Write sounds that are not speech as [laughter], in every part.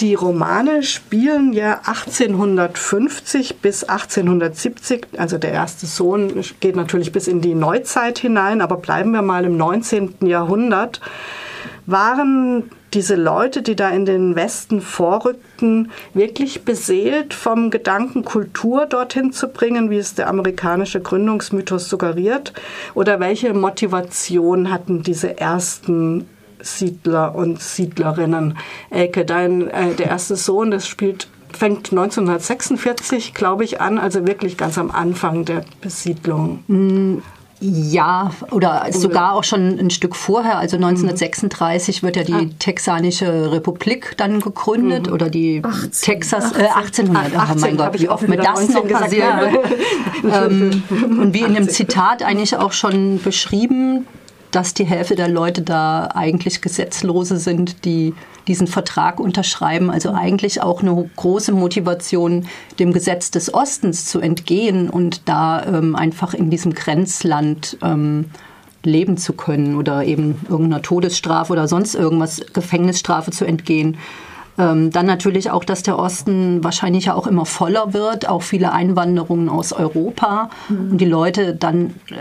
Die Romane spielen ja 1850 bis 1870, also der erste Sohn geht natürlich bis in die Neuzeit hinein, aber bleiben wir mal im 19. Jahrhundert. Waren diese Leute, die da in den Westen vorrückten, wirklich beseelt vom Gedanken, Kultur dorthin zu bringen, wie es der amerikanische Gründungsmythos suggeriert? Oder welche Motivation hatten diese ersten Siedler und Siedlerinnen. Elke, dein, äh, der erste Sohn, das spielt fängt 1946, glaube ich, an, also wirklich ganz am Anfang der Besiedlung. Mm, ja, oder sogar auch schon ein Stück vorher. Also 1936 wird ja die ah. Texanische Republik dann gegründet mhm. oder die 18, Texas äh, 1800. 18, oh mein Gott, wie oft mir das noch passiert. [laughs] ähm, und wie in dem Zitat eigentlich auch schon beschrieben, dass die Hälfte der Leute da eigentlich Gesetzlose sind, die diesen Vertrag unterschreiben. Also eigentlich auch eine große Motivation, dem Gesetz des Ostens zu entgehen und da ähm, einfach in diesem Grenzland ähm, leben zu können oder eben irgendeiner Todesstrafe oder sonst irgendwas, Gefängnisstrafe zu entgehen. Ähm, dann natürlich auch, dass der Osten wahrscheinlich ja auch immer voller wird, auch viele Einwanderungen aus Europa mhm. und die Leute dann äh,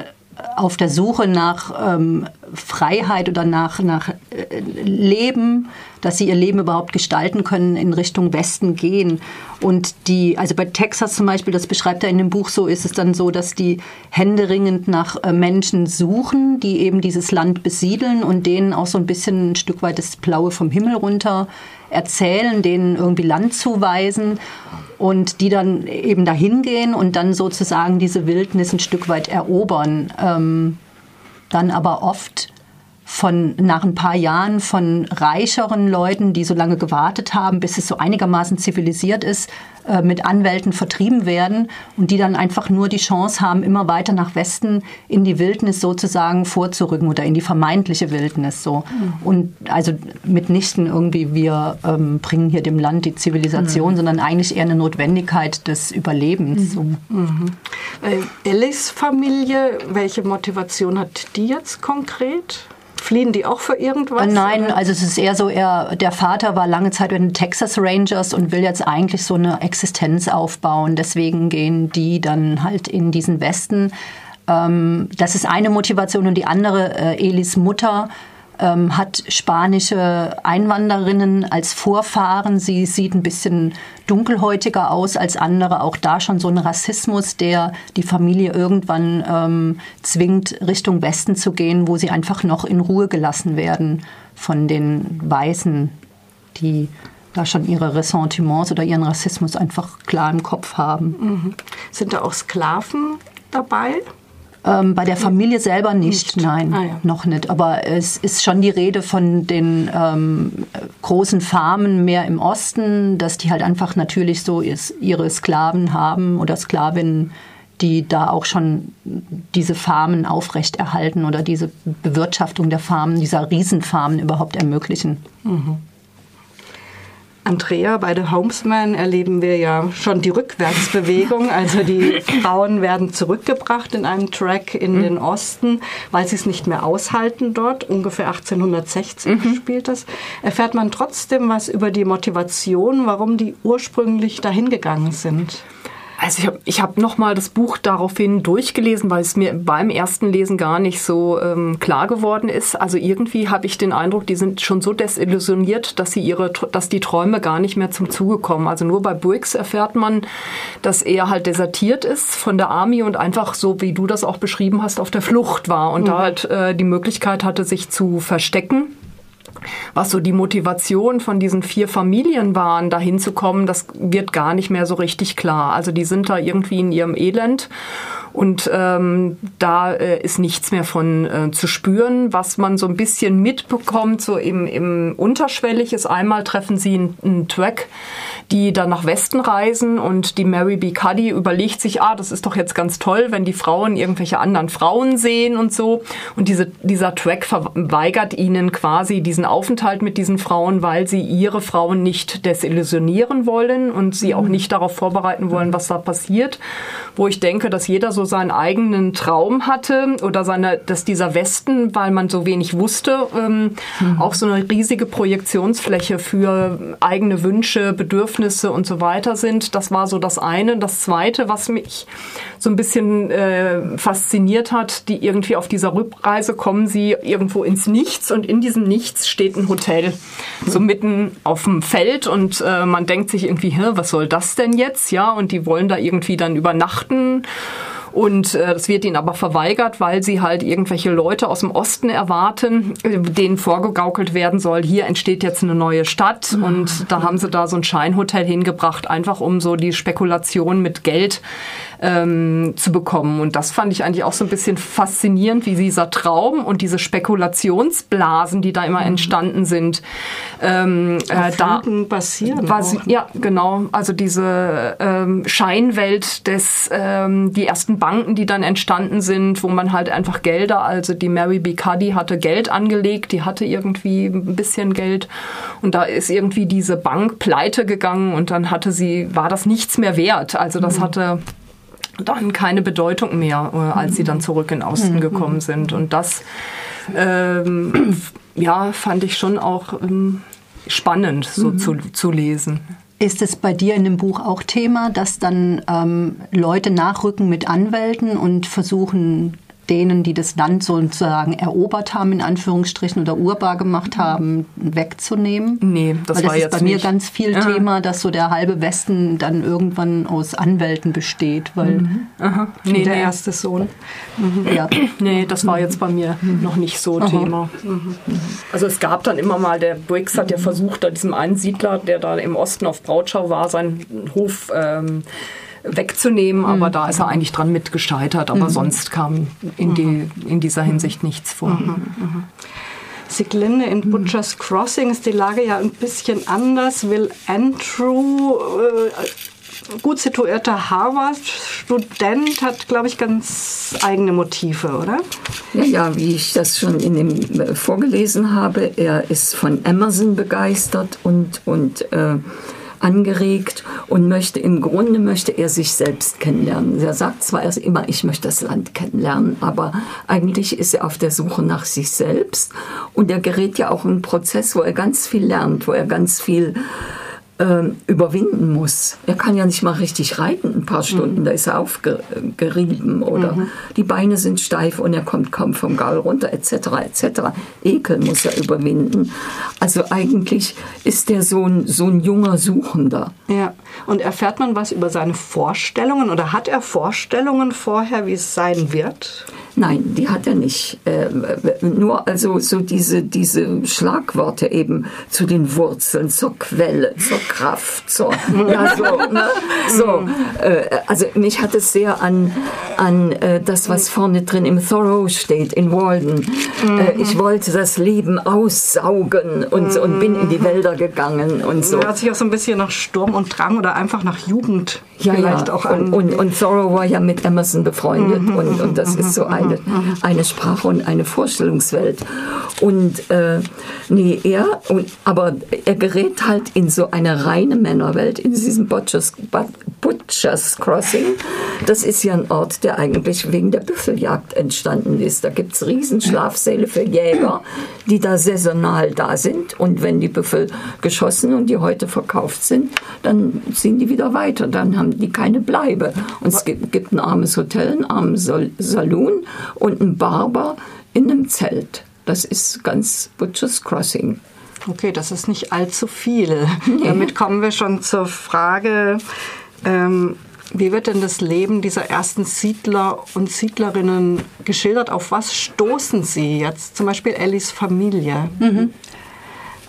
auf der Suche nach ähm, Freiheit oder nach, nach äh, Leben, dass sie ihr Leben überhaupt gestalten können, in Richtung Westen gehen. Und die, also bei Texas zum Beispiel, das beschreibt er in dem Buch so, ist es dann so, dass die händeringend nach äh, Menschen suchen, die eben dieses Land besiedeln und denen auch so ein bisschen ein Stück weit das Blaue vom Himmel runter erzählen, denen irgendwie Land zuweisen und die dann eben dahin gehen und dann sozusagen diese Wildnis ein Stück weit erobern. Ähm, dann aber oft von nach ein paar Jahren von reicheren Leuten, die so lange gewartet haben, bis es so einigermaßen zivilisiert ist, äh, mit Anwälten vertrieben werden und die dann einfach nur die Chance haben, immer weiter nach Westen in die Wildnis sozusagen vorzurücken oder in die vermeintliche Wildnis so. Mhm. Und also mitnichten irgendwie wir ähm, bringen hier dem Land die Zivilisation, mhm. sondern eigentlich eher eine Notwendigkeit des Überlebens. Mhm. So. Mhm. Äh, Ellis Familie, welche Motivation hat die jetzt konkret? Fliehen die auch für irgendwas? Nein, oder? also es ist eher so, er, der Vater war lange Zeit bei den Texas Rangers und will jetzt eigentlich so eine Existenz aufbauen. Deswegen gehen die dann halt in diesen Westen. Ähm, das ist eine Motivation und die andere, äh, Elis Mutter, ähm, hat spanische Einwanderinnen als Vorfahren. Sie sieht ein bisschen dunkelhäutiger aus als andere. Auch da schon so ein Rassismus, der die Familie irgendwann ähm, zwingt, Richtung Westen zu gehen, wo sie einfach noch in Ruhe gelassen werden von den Weißen, die da schon ihre Ressentiments oder ihren Rassismus einfach klar im Kopf haben. Mhm. Sind da auch Sklaven dabei? Ähm, bei der Familie selber nicht, nicht. nein, ah, ja. noch nicht. Aber es ist schon die Rede von den ähm, großen Farmen mehr im Osten, dass die halt einfach natürlich so ist, ihre Sklaven haben oder Sklavinnen, die da auch schon diese Farmen aufrechterhalten oder diese Bewirtschaftung der Farmen, dieser Riesenfarmen überhaupt ermöglichen. Mhm. Andrea, bei The Homesman erleben wir ja schon die Rückwärtsbewegung. Also die [laughs] Frauen werden zurückgebracht in einem Track in mhm. den Osten, weil sie es nicht mehr aushalten dort. Ungefähr 1860 mhm. spielt das. Erfährt man trotzdem was über die Motivation, warum die ursprünglich dahin gegangen sind? Also ich habe ich hab nochmal das Buch daraufhin durchgelesen, weil es mir beim ersten Lesen gar nicht so ähm, klar geworden ist. Also irgendwie habe ich den Eindruck, die sind schon so desillusioniert, dass sie ihre, dass die Träume gar nicht mehr zum Zuge kommen. Also nur bei Briggs erfährt man, dass er halt desertiert ist von der Army und einfach so, wie du das auch beschrieben hast, auf der Flucht war und mhm. da halt äh, die Möglichkeit hatte, sich zu verstecken was so die Motivation von diesen vier Familien waren, dahin zu kommen, das wird gar nicht mehr so richtig klar. Also die sind da irgendwie in ihrem Elend und ähm, da äh, ist nichts mehr von äh, zu spüren. Was man so ein bisschen mitbekommt, so im, im Unterschwellig ist einmal treffen sie einen, einen Track, die dann nach Westen reisen und die Mary B. Cuddy überlegt sich, ah, das ist doch jetzt ganz toll, wenn die Frauen irgendwelche anderen Frauen sehen und so. Und diese, dieser Track verweigert ihnen quasi diesen Aufenthalt mit diesen Frauen, weil sie ihre Frauen nicht desillusionieren wollen und sie auch mhm. nicht darauf vorbereiten wollen, was da passiert. Wo ich denke, dass jeder so so seinen eigenen Traum hatte oder seine, dass dieser Westen, weil man so wenig wusste, ähm, mhm. auch so eine riesige Projektionsfläche für eigene Wünsche, Bedürfnisse und so weiter sind. Das war so das eine. Das zweite, was mich so ein bisschen äh, fasziniert hat, die irgendwie auf dieser Rückreise kommen sie irgendwo ins Nichts und in diesem Nichts steht ein Hotel, so mitten auf dem Feld und äh, man denkt sich irgendwie, was soll das denn jetzt? Ja, und die wollen da irgendwie dann übernachten und äh, das wird ihnen aber verweigert, weil sie halt irgendwelche Leute aus dem Osten erwarten, denen vorgegaukelt werden soll, hier entsteht jetzt eine neue Stadt. Und da haben sie da so ein Scheinhotel hingebracht, einfach um so die Spekulation mit Geld ähm, zu bekommen. Und das fand ich eigentlich auch so ein bisschen faszinierend, wie dieser Traum und diese Spekulationsblasen, die da immer mhm. entstanden sind, ähm, äh, da basieren. Was, ja, genau. Also diese ähm, Scheinwelt des, ähm, die ersten Banken, die dann entstanden sind, wo man halt einfach Gelder, also die Mary B. Cuddy hatte Geld angelegt, die hatte irgendwie ein bisschen Geld und da ist irgendwie diese Bank pleite gegangen und dann hatte sie, war das nichts mehr wert. Also das mhm. hatte dann keine Bedeutung mehr, äh, als sie dann zurück in den Osten mhm. gekommen sind. Und das ähm, ja, fand ich schon auch ähm, spannend so mhm. zu, zu lesen. Ist es bei dir in dem Buch auch Thema, dass dann ähm, Leute nachrücken mit Anwälten und versuchen, denen, die das Land sozusagen erobert haben, in Anführungsstrichen, oder urbar gemacht haben, wegzunehmen? Nee, das, Weil das war ist jetzt bei mir ganz viel ja. Thema, dass so der halbe Westen dann irgendwann aus Anwälten besteht. Weil mhm. Nee, der nee. erste Sohn. Mhm. Ja. [clears throat] Nee, das war jetzt bei mir noch nicht so Aha. Thema. Mhm. Also es gab dann immer mal, der Briggs hat ja versucht, da diesem einen Siedler, der da im Osten auf Brautschau war, seinen Hof ähm, wegzunehmen, aber mhm. da ist er eigentlich dran mit gescheitert. Aber mhm. sonst kam in, die, mhm. in dieser Hinsicht nichts vor. Sieglinde in Butcher's Crossing ist die Lage ja ein bisschen anders. Will Andrew, äh, gut situierter Harvard-Student, hat, glaube ich, ganz eigene Motive, oder? Ja, ja, wie ich das schon in dem äh, vorgelesen habe, er ist von Emerson begeistert und, und äh, angeregt und möchte, im Grunde möchte er sich selbst kennenlernen. Er sagt zwar erst immer, ich möchte das Land kennenlernen, aber eigentlich ist er auf der Suche nach sich selbst und er gerät ja auch in einen Prozess, wo er ganz viel lernt, wo er ganz viel ähm, überwinden muss. Er kann ja nicht mal richtig reiten ein paar Stunden, mhm. da ist er aufgerieben oder mhm. die Beine sind steif und er kommt kaum vom Gaul runter etc. etc. Ekel muss er überwinden. Also eigentlich ist er so ein, so ein junger Suchender. Ja, und erfährt man was über seine Vorstellungen oder hat er Vorstellungen vorher, wie es sein wird? Nein, die hat er nicht. Äh, nur also so diese, diese Schlagworte eben zu den Wurzeln, zur Quelle, zur Kraft, zur, ja, so, ne? so äh, also mich hat es sehr an, an äh, das, was vorne drin im Thoreau steht, in Walden. Äh, ich wollte das Leben aussaugen und, und bin in die Wälder gegangen und so. Hört sich auch so ein bisschen nach Sturm und Drang oder einfach nach Jugend ja, vielleicht ja. auch an. Und, und, und Thoreau war ja mit Emerson befreundet mhm, und, und das ist so ein eine, eine Sprache und eine Vorstellungswelt. Und äh, nee, er, und, aber er gerät halt in so eine reine Männerwelt, in diesem Butchers, Butchers Crossing. Das ist ja ein Ort, der eigentlich wegen der Büffeljagd entstanden ist. Da gibt es Riesenschlafsäle für Jäger, die da saisonal da sind. Und wenn die Büffel geschossen und die heute verkauft sind, dann ziehen die wieder weiter. Dann haben die keine Bleibe. Und es gibt, ein armes Hotel, einen armen Saloon und ein Barber in einem Zelt. Das ist ganz Butcher's Crossing. Okay, das ist nicht allzu viel. [laughs] Nee. Damit kommen wir schon zur Frage, ähm, wie wird denn das Leben dieser ersten Siedler und Siedlerinnen geschildert? Auf was stoßen sie jetzt? Zum Beispiel Ellis Familie. Mhm.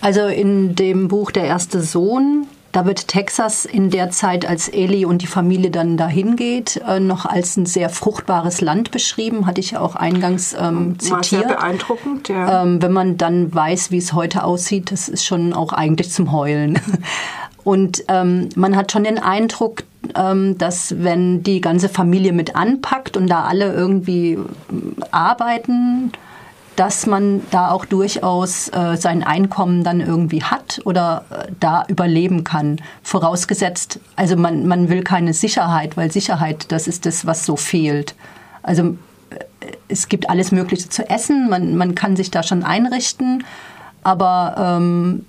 Also in dem Buch Der erste Sohn da wird Texas in der Zeit, als Eli und die Familie dann dahin geht, äh, noch als ein sehr fruchtbares Land beschrieben, hatte ich ja auch eingangs ähm, zitiert. War sehr beeindruckend, ja. Ähm, wenn man dann weiß, wie es heute aussieht, das ist schon auch eigentlich zum Heulen. [laughs] Und ähm, man hat schon den Eindruck, ähm, dass wenn die ganze Familie mit anpackt und da alle irgendwie arbeiten, dass man da auch durchaus äh, sein Einkommen dann irgendwie hat oder äh, da überleben kann. Vorausgesetzt, also man, man will keine Sicherheit, weil Sicherheit, das ist das, was so fehlt. Also äh, es gibt alles Mögliche zu essen, man, man kann sich da schon einrichten, aber ähm,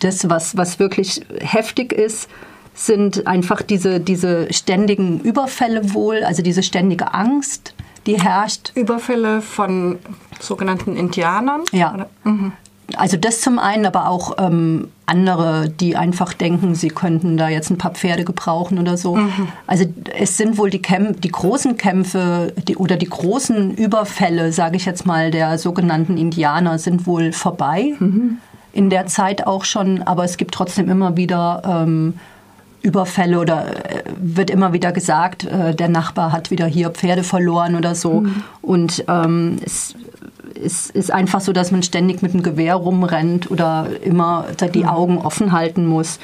das, was, was wirklich heftig ist, sind einfach diese, diese ständigen Überfälle wohl, also diese ständige Angst, die herrscht. Überfälle von sogenannten Indianern? Ja. Mhm. Also das zum einen, aber auch ähm, andere, die einfach denken, sie könnten da jetzt ein paar Pferde gebrauchen oder so. Mhm. Also es sind wohl die, Kämp die großen Kämpfe die, oder die großen Überfälle, sage ich jetzt mal, der sogenannten Indianer sind wohl vorbei. Mhm. In der Zeit auch schon, aber es gibt trotzdem immer wieder ähm, Überfälle oder äh, wird immer wieder gesagt, äh, der Nachbar hat wieder hier Pferde verloren oder so. Mhm. Und ähm, es, es ist einfach so, dass man ständig mit dem Gewehr rumrennt oder immer die mhm. Augen offen halten muss.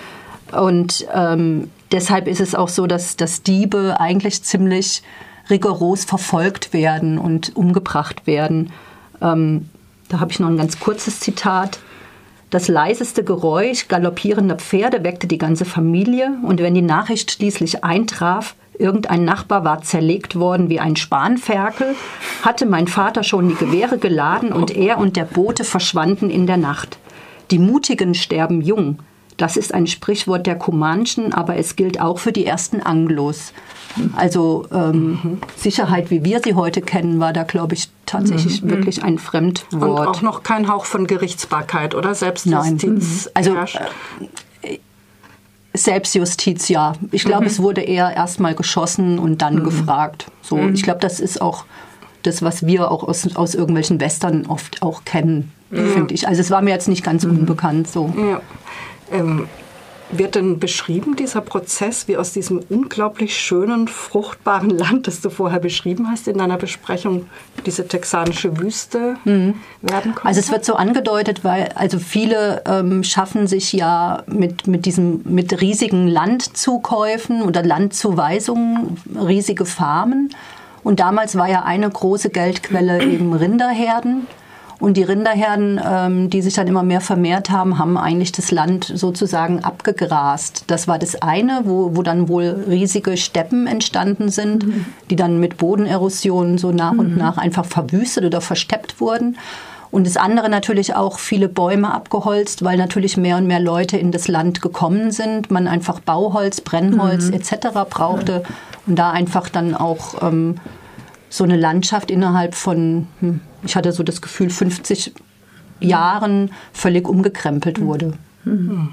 Und ähm, deshalb ist es auch so, dass, dass Diebe eigentlich ziemlich rigoros verfolgt werden und umgebracht werden. Ähm, da habe ich noch ein ganz kurzes Zitat. Das leiseste Geräusch galoppierender Pferde weckte die ganze Familie, und wenn die Nachricht schließlich eintraf, irgendein Nachbar war zerlegt worden wie ein Spanferkel, hatte mein Vater schon die Gewehre geladen und er und der Bote verschwanden in der Nacht. Die Mutigen sterben jung. Das ist ein Sprichwort der Comanchen, aber es gilt auch für die ersten Anglos. Also ähm, Sicherheit, wie wir sie heute kennen, war da, glaube ich, tatsächlich mhm. wirklich ein Fremdwort. Und auch noch kein Hauch von Gerichtsbarkeit, oder? Selbstjustiz. Nein. Also äh, Selbstjustiz, ja. Ich glaube, mhm. es wurde eher erstmal geschossen und dann mhm. gefragt. So, mhm. ich glaube, das ist auch das, was wir auch aus, aus irgendwelchen Western oft auch kennen, finde ich. Also es war mir jetzt nicht ganz mhm. unbekannt so. Ja. Ähm, wird denn beschrieben, dieser Prozess, wie aus diesem unglaublich schönen, fruchtbaren Land, das du vorher beschrieben hast in deiner Besprechung, diese texanische Wüste mhm. werden konnte? Also es wird so angedeutet, weil also viele ähm, schaffen sich ja mit, mit, diesem, mit riesigen Landzukäufen oder Landzuweisungen riesige Farmen. Und damals war ja eine große Geldquelle [clears throat] eben Rinderherden. Und die Rinderherden, ähm, die sich dann immer mehr vermehrt haben, haben eigentlich das Land sozusagen abgegrast. Das war das eine, wo, wo dann wohl riesige Steppen entstanden sind, mhm. die dann mit Bodenerosion so nach mhm. und nach einfach verwüstet oder versteppt wurden. Und das andere natürlich auch viele Bäume abgeholzt, weil natürlich mehr und mehr Leute in das Land gekommen sind. Man einfach Bauholz, Brennholz mhm. etc. brauchte und da einfach dann auch ähm, so eine Landschaft innerhalb von, hm, ich hatte so das Gefühl, 50 Jahren völlig umgekrempelt wurde. Mhm.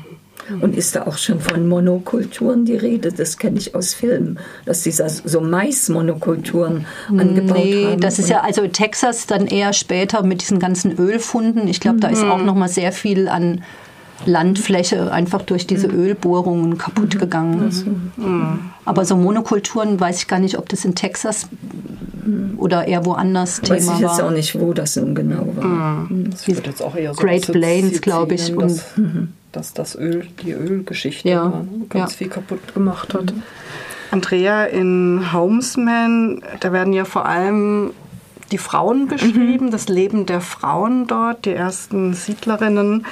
Und ist da auch schon von Monokulturen die Rede? Das kenne ich aus Filmen, dass sie so Maismonokulturen angebaut nee, haben. das ist ja also Texas dann eher später mit diesen ganzen Ölfunden. Ich glaube, da ist auch noch mal sehr viel an Landfläche einfach durch diese mhm. Ölbohrungen kaputt mhm. gegangen. Mhm. Aber so Monokulturen weiß ich gar nicht, ob das in Texas oder eher woanders Weiß Thema war. Weiß ich jetzt auch nicht, wo das nun genau war. Mhm. Das wird jetzt auch eher so Great Plains, glaube ich. Dass, dass, das Öl, die Ölgeschichte ja. war, ne? ganz ja. viel kaputt gemacht hat. Andrea, in Homesman, da werden ja vor allem die Frauen beschrieben, mhm. das Leben der Frauen dort, die ersten Siedlerinnen.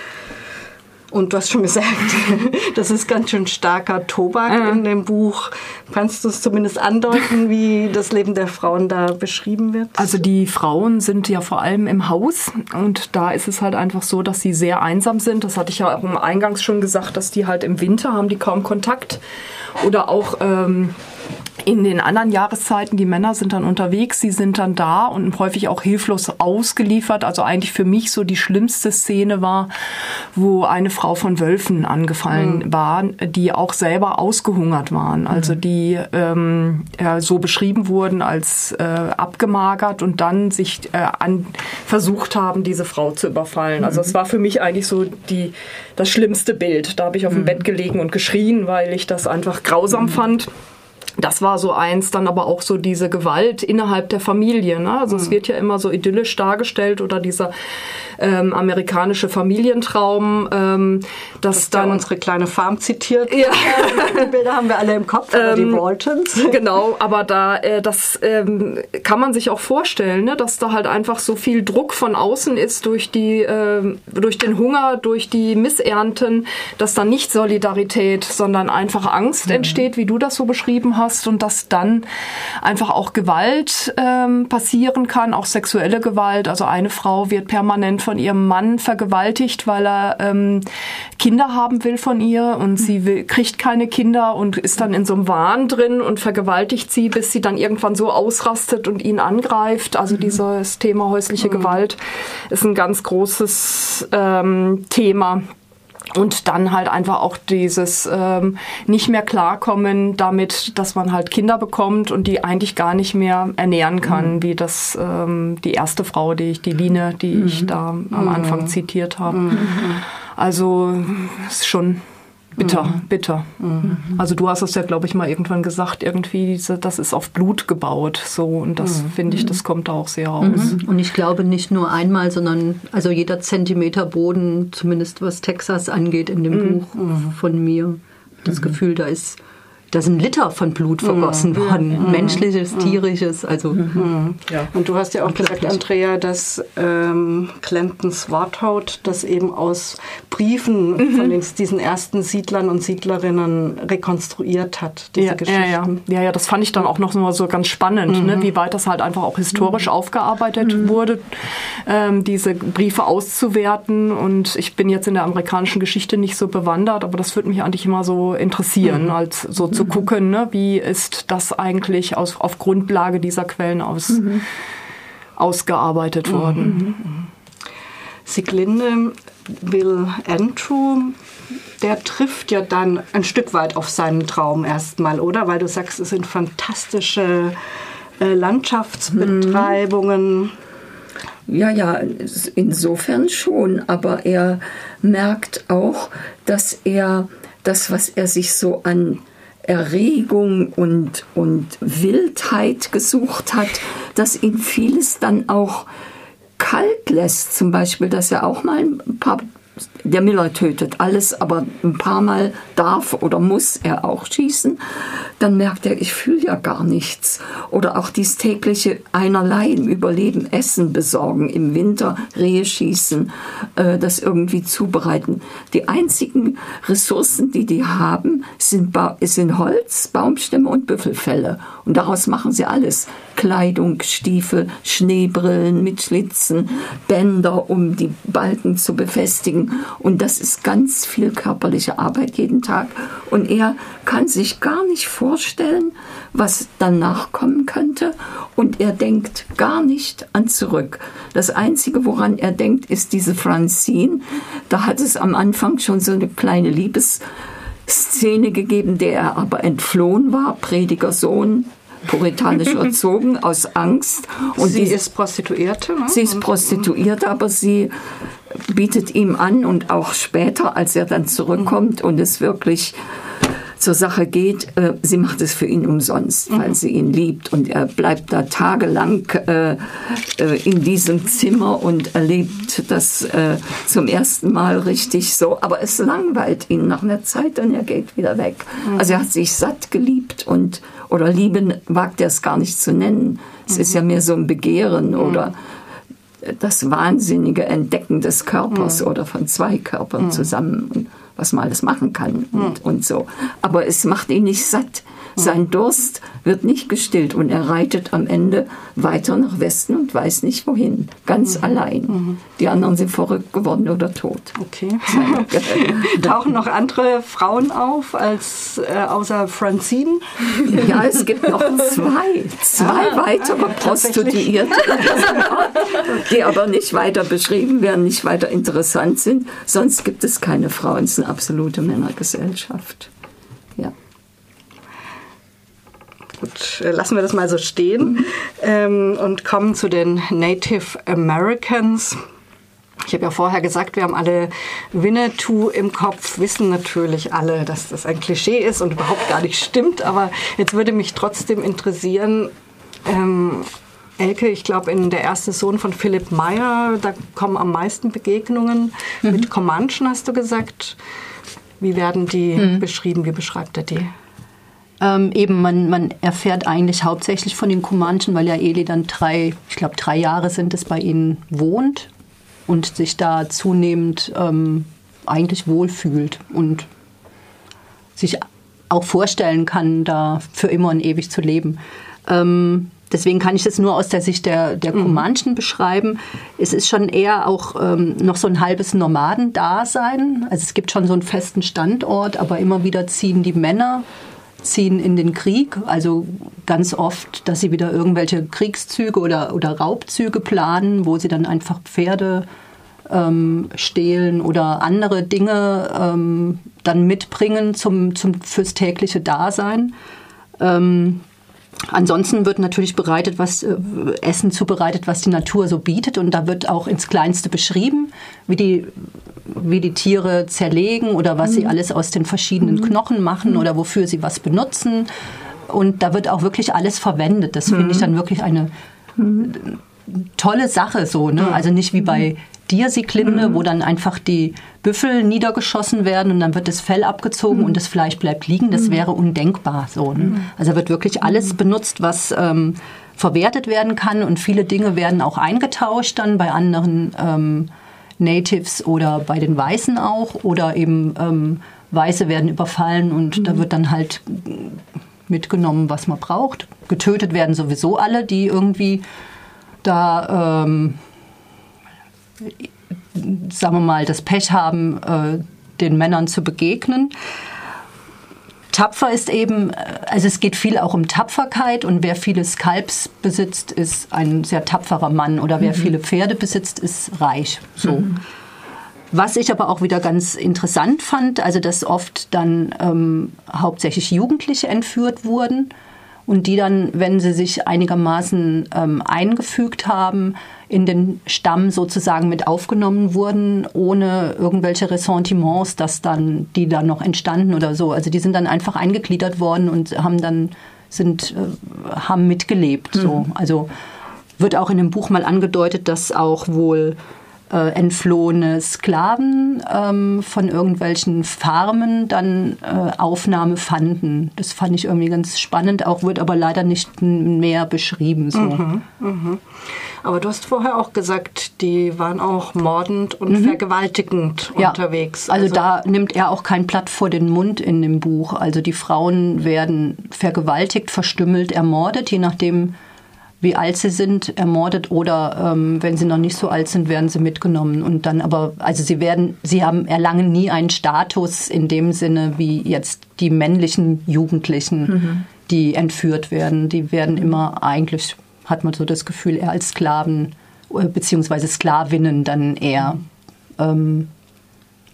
Und du hast schon gesagt, [laughs] das ist ganz schön starker Tobak ja. in dem Buch. Kannst du es zumindest andeuten, wie das Leben der Frauen da beschrieben wird? Also die Frauen sind ja vor allem im Haus und da ist es halt einfach so, dass sie sehr einsam sind. Das hatte ich ja auch im Eingangs schon gesagt, dass die halt im Winter haben die kaum Kontakt oder auch ähm, in den anderen Jahreszeiten, die Männer sind dann unterwegs, sie sind dann da und häufig auch hilflos ausgeliefert. Also eigentlich für mich so die schlimmste Szene war, wo eine Frau von Wölfen angefallen mhm. war, die auch selber ausgehungert waren. Also mhm. die ähm, ja, so beschrieben wurden als äh, abgemagert und dann sich äh, an, versucht haben, diese Frau zu überfallen. Also es mhm. war für mich eigentlich so die, das schlimmste Bild. Da habe ich auf dem mhm. Bett gelegen und geschrien, weil ich das einfach grausam fand das war so eins, dann aber auch so diese Gewalt innerhalb der Familie. Ne? Also mhm. es wird ja immer so idyllisch dargestellt oder dieser ähm, amerikanische Familientraum, ähm, dass das dann unsere kleine Farm zitiert. Ja. [laughs] die Bilder haben wir alle im Kopf, ähm, die Waltons. [laughs] Genau, aber da äh, das ähm, kann man sich auch vorstellen, ne? dass da halt einfach so viel Druck von außen ist durch die äh, durch den Hunger, durch die Missernten, dass da nicht Solidarität, sondern einfach Angst mhm. entsteht, wie du das so beschrieben hast hast und dass dann einfach auch Gewalt ähm, passieren kann, auch sexuelle Gewalt. Also eine Frau wird permanent von ihrem Mann vergewaltigt, weil er ähm, Kinder haben will von ihr und sie will, kriegt keine Kinder und ist dann in so einem Wahn drin und vergewaltigt sie, bis sie dann irgendwann so ausrastet und ihn angreift. Also mhm. dieses Thema häusliche mhm. Gewalt ist ein ganz großes ähm, Thema und dann halt einfach auch dieses ähm, nicht mehr klarkommen damit, dass man halt Kinder bekommt und die eigentlich gar nicht mehr ernähren kann, mhm. wie das ähm, die erste Frau, die ich, die Line, die mhm. ich da am mhm. Anfang zitiert habe. Mhm. Also ist schon Bitter, mhm. bitter. Mhm. Also du hast es ja, glaube ich, mal irgendwann gesagt, irgendwie, diese, das ist auf Blut gebaut. So, und das mhm. finde ich, das kommt da auch sehr raus. Mhm. Und ich glaube nicht nur einmal, sondern also jeder Zentimeter Boden, zumindest was Texas angeht, in dem mhm. Buch von mir. Das Gefühl, da ist da sind Liter von Blut vergossen mhm. worden. Mhm. Menschliches, mhm. tierisches. Also, mhm. ja. Und du hast ja auch gesagt, Andrea, dass ähm, Clinton Swarthout das eben aus Briefen mhm. von den, diesen ersten Siedlern und Siedlerinnen rekonstruiert hat, diese ja, Geschichten. Ja, ja. ja, das fand ich dann auch noch so ganz spannend, ne? Mhm. wie weit das halt einfach auch historisch aufgearbeitet wurde, ähm, diese Briefe auszuwerten. Und ich bin jetzt in der amerikanischen Geschichte nicht so bewandert, aber das würde mich eigentlich immer so interessieren, als so zu gucken, ne, wie ist das eigentlich aus, auf Grundlage dieser Quellen aus, mhm. ausgearbeitet mhm. worden. Mhm. Sieglinde Will Andrew, der trifft ja dann ein Stück weit auf seinen Traum erstmal, oder? Weil du sagst, es sind fantastische äh, Landschaftsbetreibungen. Ja, ja, insofern schon, aber er merkt auch, dass er das, was er sich so an Erregung und, und Wildheit gesucht hat, dass ihn vieles dann auch kalt lässt. Zum Beispiel, dass er auch mal ein paar der Miller tötet alles, aber ein paar Mal darf oder muss er auch schießen, dann merkt er, ich fühle ja gar nichts. Oder auch dies tägliche einerlei im Überleben Essen besorgen, im Winter Rehe schießen, äh, das irgendwie zubereiten. Die einzigen Ressourcen, die die haben, sind, ba sind Holz, Baumstämme und Büffelfelle. Und daraus machen sie alles. Kleidung, Stiefel, Schneebrillen mit Schlitzen, Bänder, um die Balken zu befestigen. Und das ist ganz viel körperliche Arbeit jeden Tag. Und er kann sich gar nicht vorstellen, was danach kommen könnte. Und er denkt gar nicht an zurück. Das Einzige, woran er denkt, ist diese Francine. Da hat es am Anfang schon so eine kleine Liebesszene gegeben, der er aber entflohen war. Predigersohn, puritanisch [laughs] erzogen aus Angst. Und sie die, ist Prostituierte. Ne? Sie ist Prostituierte, aber sie bietet ihm an und auch später, als er dann zurückkommt und es wirklich zur Sache geht, äh, sie macht es für ihn umsonst, weil mhm. sie ihn liebt und er bleibt da tagelang äh, äh, in diesem Zimmer und erlebt das äh, zum ersten Mal richtig so, aber es langweilt ihn nach einer Zeit und er geht wieder weg. Mhm. Also er hat sich satt geliebt und oder lieben wagt er es gar nicht zu nennen. Es mhm. ist ja mehr so ein Begehren mhm. oder das wahnsinnige Entdecken des Körpers mhm. oder von zwei Körpern mhm. zusammen was man alles machen kann und, und so. Aber es macht ihn nicht satt. Sein Durst wird nicht gestillt und er reitet am Ende weiter nach Westen und weiß nicht wohin. Ganz mhm. allein. Mhm. Die anderen sind verrückt geworden oder tot. Okay. [laughs] Tauchen noch andere Frauen auf als äh, außer Francine? Ja, es gibt noch [laughs] zwei. Zwei ah, weitere ah, Prostituierte, [laughs] die aber nicht weiter beschrieben werden, nicht weiter interessant sind. Sonst gibt es keine Frauen. Es ist eine absolute Männergesellschaft. Ja. Gut, äh, lassen wir das mal so stehen ähm, und kommen zu den Native Americans. Ich habe ja vorher gesagt, wir haben alle Winnetou im Kopf, wissen natürlich alle, dass das ein Klischee ist und überhaupt gar nicht stimmt. Aber jetzt würde mich trotzdem interessieren, ähm, Elke, ich glaube, in der erste Sohn von Philipp Meyer, da kommen am meisten Begegnungen mhm. mit Comanchen, hast du gesagt. Wie werden die mhm. beschrieben? Wie beschreibt er die? Ähm, eben, man, man erfährt eigentlich hauptsächlich von den Comanchen, weil ja Eli dann drei, ich glaube drei Jahre sind es bei ihnen wohnt und sich da zunehmend ähm, eigentlich wohlfühlt und sich auch vorstellen kann, da für immer und ewig zu leben. Ähm, deswegen kann ich das nur aus der Sicht der, der. Comanchen mhm. beschreiben. Es ist schon eher auch ähm, noch so ein halbes Nomadendasein. Also es gibt schon so einen festen Standort, aber immer wieder ziehen die Männer ziehen in den Krieg, also ganz oft, dass sie wieder irgendwelche Kriegszüge oder, oder Raubzüge planen, wo sie dann einfach Pferde ähm, stehlen oder andere Dinge ähm, dann mitbringen zum, zum, fürs tägliche Dasein. Ähm, Ansonsten wird natürlich bereitet, was äh, Essen zubereitet, was die Natur so bietet. Und da wird auch ins Kleinste beschrieben, wie die, wie die Tiere zerlegen oder was mhm. sie alles aus den verschiedenen mhm. Knochen machen oder wofür sie was benutzen. Und da wird auch wirklich alles verwendet. Das mhm. finde ich dann wirklich eine mhm. tolle Sache so. Ne? Also nicht wie bei Diersieglinde, mhm. wo dann einfach die Büffel niedergeschossen werden und dann wird das Fell abgezogen mhm. und das Fleisch bleibt liegen. Das mhm. wäre undenkbar so. Ne? Mhm. Also wird wirklich alles mhm. benutzt, was ähm, verwertet werden kann und viele Dinge werden auch eingetauscht dann bei anderen ähm, Natives oder bei den Weißen auch oder eben ähm, Weiße werden überfallen und da mhm. wird dann halt mitgenommen, was man braucht. Getötet werden sowieso alle, die irgendwie da ähm, sagen wir mal, das Pech haben, äh, den Männern zu begegnen. Tapfer ist eben, äh, also es geht viel auch um Tapferkeit und wer viele Skalps besitzt, ist ein sehr tapferer Mann oder wer mhm. viele Pferde besitzt, ist reich. So. Mhm. Was ich aber auch wieder ganz interessant fand, also dass oft dann ähm, hauptsächlich Jugendliche entführt wurden und die dann, wenn sie sich einigermaßen ähm, eingefügt haben, in den Stamm sozusagen mit aufgenommen wurden, ohne irgendwelche Ressentiments, dass dann die dann noch entstanden oder so. Also die sind dann einfach eingegliedert worden und haben dann sind äh, haben mitgelebt. Mhm. So. Also wird auch in dem Buch mal angedeutet, dass auch wohl äh, entflohene Sklaven ähm, von irgendwelchen Farmen dann äh, Aufnahme fanden. Das fand ich irgendwie ganz spannend, auch wird aber leider nicht mehr beschrieben. So. Mhm, mh. Aber du hast vorher auch gesagt, die waren auch mordend und mhm. vergewaltigend ja. unterwegs. Also, also da nimmt er auch kein Blatt vor den Mund in dem Buch. Also die Frauen werden vergewaltigt, verstümmelt, ermordet, je nachdem, wie alt sie sind, ermordet oder ähm, wenn sie noch nicht so alt sind, werden sie mitgenommen und dann aber, also sie werden, sie haben erlangen nie einen Status in dem Sinne wie jetzt die männlichen Jugendlichen, mhm. die entführt werden. Die werden immer eigentlich, hat man so das Gefühl, eher als Sklaven äh, beziehungsweise Sklavinnen dann eher ähm,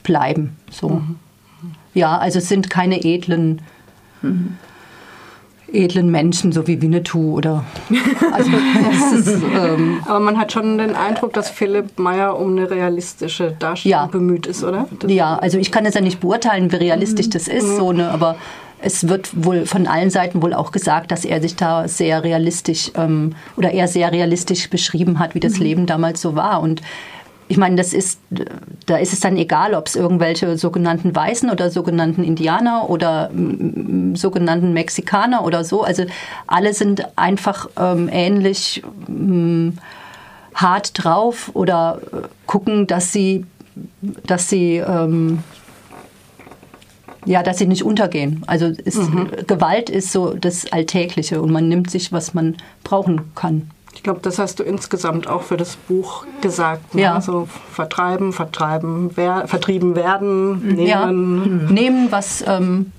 bleiben. So. Mhm. Ja, also es sind keine edlen mhm edlen Menschen, so wie Winnetou oder. Also, ist, ähm, Aber man hat schon den Eindruck, dass Philipp Meyer um eine realistische Darstellung ja. bemüht ist, oder? Das ja, also ich kann jetzt ja nicht beurteilen, wie realistisch mhm. das ist, mhm. so ne, aber es wird wohl von allen Seiten wohl auch gesagt, dass er sich da sehr realistisch ähm, oder er sehr realistisch beschrieben hat, wie das mhm. Leben damals so war. Und ich meine, das ist, da ist es dann egal, ob es irgendwelche sogenannten Weißen oder sogenannten Indianer oder mm, sogenannten Mexikaner oder so, also alle sind einfach ähm, ähnlich ähm, hart drauf oder äh, gucken, dass sie, dass sie ähm, ja, dass sie nicht untergehen. Also ist, mhm. Gewalt ist so das Alltägliche und man nimmt sich, was man brauchen kann. Ich glaube, das hast du insgesamt auch für das Buch gesagt. Ne? Ja. Also vertreiben, vertreiben, wer, vertrieben werden, nehmen. Ja. Nehmen, was, ähm,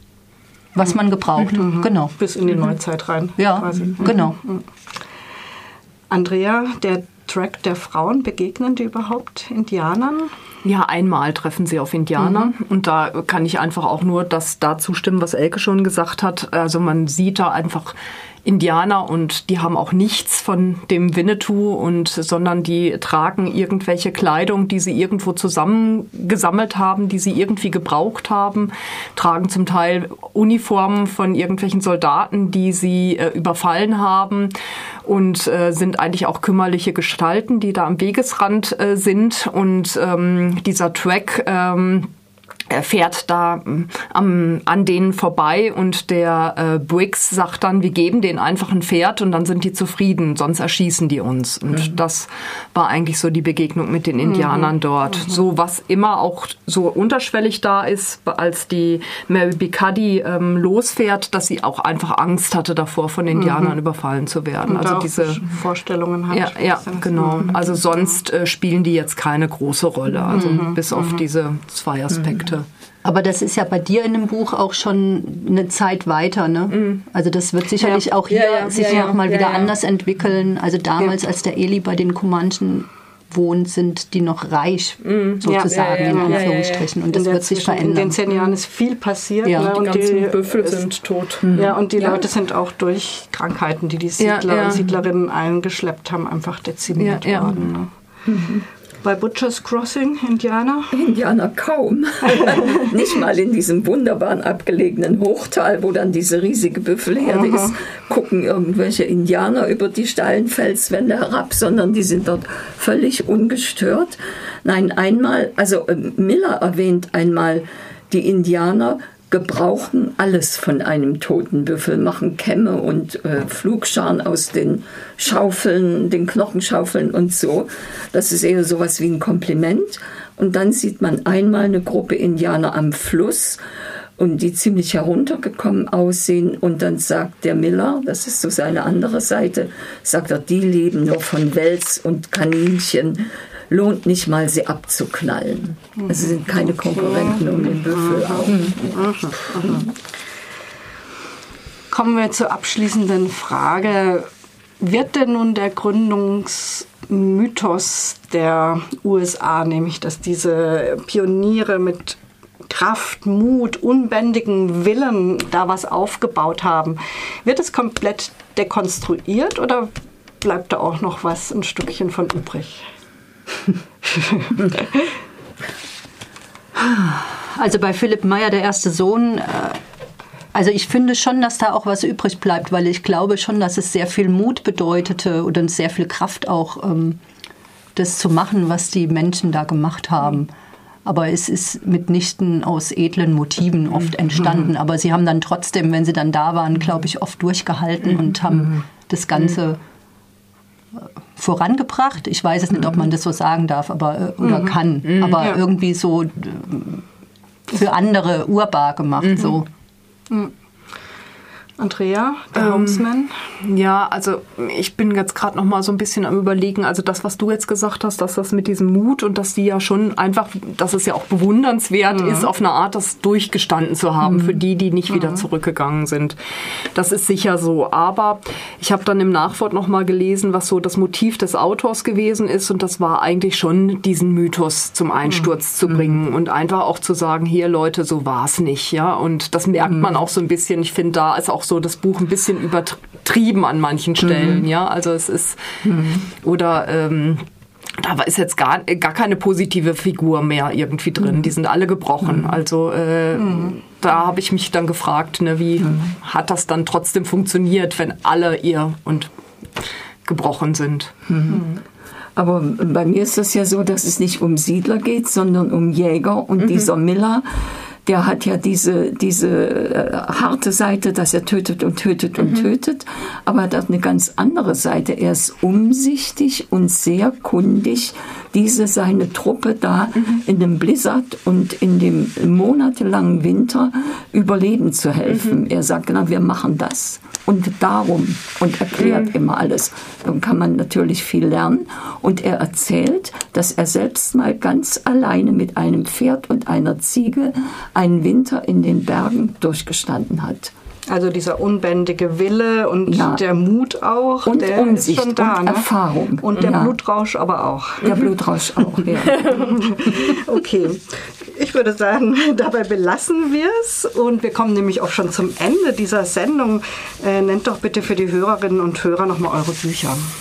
was man gebraucht. Mhm. Genau. Bis in die mhm. Neuzeit rein. Ja, quasi. Mhm. genau. Mhm. Andrea, der Track der Frauen, begegnen die überhaupt Indianern? Ja, einmal treffen sie auf Indianer. Mhm. Und da kann ich einfach auch nur das dazu stimmen, was Elke schon gesagt hat. Also man sieht da einfach Indianer und die haben auch nichts von dem Winnetou und sondern die tragen irgendwelche Kleidung, die sie irgendwo zusammengesammelt haben, die sie irgendwie gebraucht haben, tragen zum Teil Uniformen von irgendwelchen Soldaten, die sie äh, überfallen haben und äh, sind eigentlich auch kümmerliche Gestalten, die da am Wegesrand äh, sind und ähm, dieser Track ähm, er fährt da ähm, am, an denen vorbei und der äh, Briggs sagt dann, wir geben denen einfach ein Pferd und dann sind die zufrieden, sonst erschießen die uns. Und mhm. das war eigentlich so die Begegnung mit den Indianern mhm. dort. Mhm. So was immer auch so unterschwellig da ist, als die Mary Bicuddy ähm, losfährt, dass sie auch einfach Angst hatte davor, von Indianern mhm. überfallen zu werden. Und also diese Vorstellungen hat. Ja, ja genau. Mhm. Also sonst äh, spielen die jetzt keine große Rolle. Also mhm. bis auf diese zwei Aspekte. Aber das ist ja bei dir in dem Buch auch schon eine Zeit weiter, ne? Mhm. Also das wird sicherlich ja. auch hier ja, ja, sich ja, nochmal wieder anders entwickeln. Also damals, als der Eli bei den Comanchen wohnt, sind die noch reich, mhm. sozusagen, in Anführungsstrichen. Und das wird sich verändern. In den zehn Jahren ist viel passiert. Ja. Ne? Die ganzen die Büffel sind tot. Mhm. Ja, und die Leute sind auch durch Krankheiten, die die Siedler und Siedlerinnen eingeschleppt haben, einfach dezimiert worden. Ne? Bei Butcher's Crossing, Indianer? Indianer kaum. [laughs] Nicht mal in diesem wunderbaren abgelegenen Hochtal, wo dann diese riesige Büffelherde ist, gucken irgendwelche Indianer über die steilen Felswände herab, sondern die sind dort völlig ungestört. Nein, einmal, also äh, Miller erwähnt einmal, die Indianer gebrauchen alles von einem toten Büffel, machen Kämme und äh, Flugscharen aus den Schaufeln, den Knochenschaufeln und so. Das ist eher sowas wie ein Kompliment. Und dann sieht man einmal eine Gruppe Indianer am Fluss und die ziemlich heruntergekommen aussehen. Und dann sagt der Miller, das ist so seine andere Seite, sagt er, die leben nur von Wels und Kaninchen lohnt nicht mal, sie abzuknallen. Es sind keine Konkurrenten um den Büffel auch. Kommen wir zur abschließenden Frage. Wird denn nun der Gründungsmythos der USA, nämlich dass diese Pioniere mit Kraft, Mut, unbändigen Willen da was aufgebaut haben, wird es komplett dekonstruiert oder bleibt da auch noch was ein Stückchen von übrig? Also bei Philipp Meyer, der erste Sohn, äh, also ich finde schon, dass da auch was übrig bleibt, weil ich glaube schon, dass es sehr viel Mut bedeutete und sehr viel Kraft auch, ähm, das zu machen, was die Menschen da gemacht haben. Aber es ist mitnichten aus edlen Motiven oft mhm. entstanden. Aber sie haben dann trotzdem, wenn sie dann da waren, glaube ich, oft durchgehalten und haben mhm. das Ganze vorangebracht. Ich weiß es nicht, ob man das so sagen darf, aber äh, oder mhm. kann, mhm. aber ja. irgendwie so äh, für andere urbar gemacht. Mhm. So. Mhm. Andrea, der ähm, Homesman? Ja, also ich bin jetzt gerade noch mal so ein bisschen am überlegen, also das, was du jetzt gesagt hast, dass das mit diesem Mut und dass die ja schon einfach, dass es ja auch bewundernswert mhm. ist, auf eine Art das durchgestanden zu haben mhm. für die, die nicht mhm. wieder zurückgegangen sind. Das ist sicher so. Aber ich habe dann im Nachwort noch mal gelesen, was so das Motiv des Autors gewesen ist und das war eigentlich schon diesen Mythos zum Einsturz mhm. zu bringen mhm. und einfach auch zu sagen, hier Leute, so war es nicht, ja. Und das merkt man mhm. auch so ein bisschen. Ich finde, da ist auch so das Buch ein bisschen übertrieben an manchen Stellen. Mhm. Ja, also es ist mhm. oder ähm, da ist jetzt gar, gar keine positive Figur mehr irgendwie drin. Mhm. Die sind alle gebrochen. Mhm. Also äh, mhm. da habe ich mich dann gefragt, ne, wie mhm. hat das dann trotzdem funktioniert, wenn alle ihr und gebrochen sind. Mhm. Aber bei mir ist das ja so, dass es nicht um Siedler geht, sondern um Jäger. Und dieser Miller, der hat ja diese, diese äh, harte Seite, dass er tötet und tötet und mhm. tötet, aber er hat eine ganz andere Seite. Er ist umsichtig und sehr kundig, diese seine Truppe da mhm. in dem Blizzard und in dem monatelangen Winter überleben zu helfen. Mhm. Er sagt, na, wir machen das und darum und erklärt mhm. immer alles. Dann kann man natürlich viel lernen. Und er erzählt, dass er selbst mal ganz alleine mit einem Pferd und einer Ziege einen Winter in den Bergen durchgestanden hat. Also dieser unbändige Wille und ja. der Mut auch, und der Umsicht ist schon da. Und ne? Erfahrung. Und der ja. Blutrausch aber auch. Der Blutrausch auch, ja. [laughs] okay. ich würde sagen, [laughs] dabei belassen wir es. Und wir kommen nämlich auch schon zum Ende dieser Sendung. Äh, nennt doch bitte für die Hörerinnen und Hörer nochmal eure Bücher.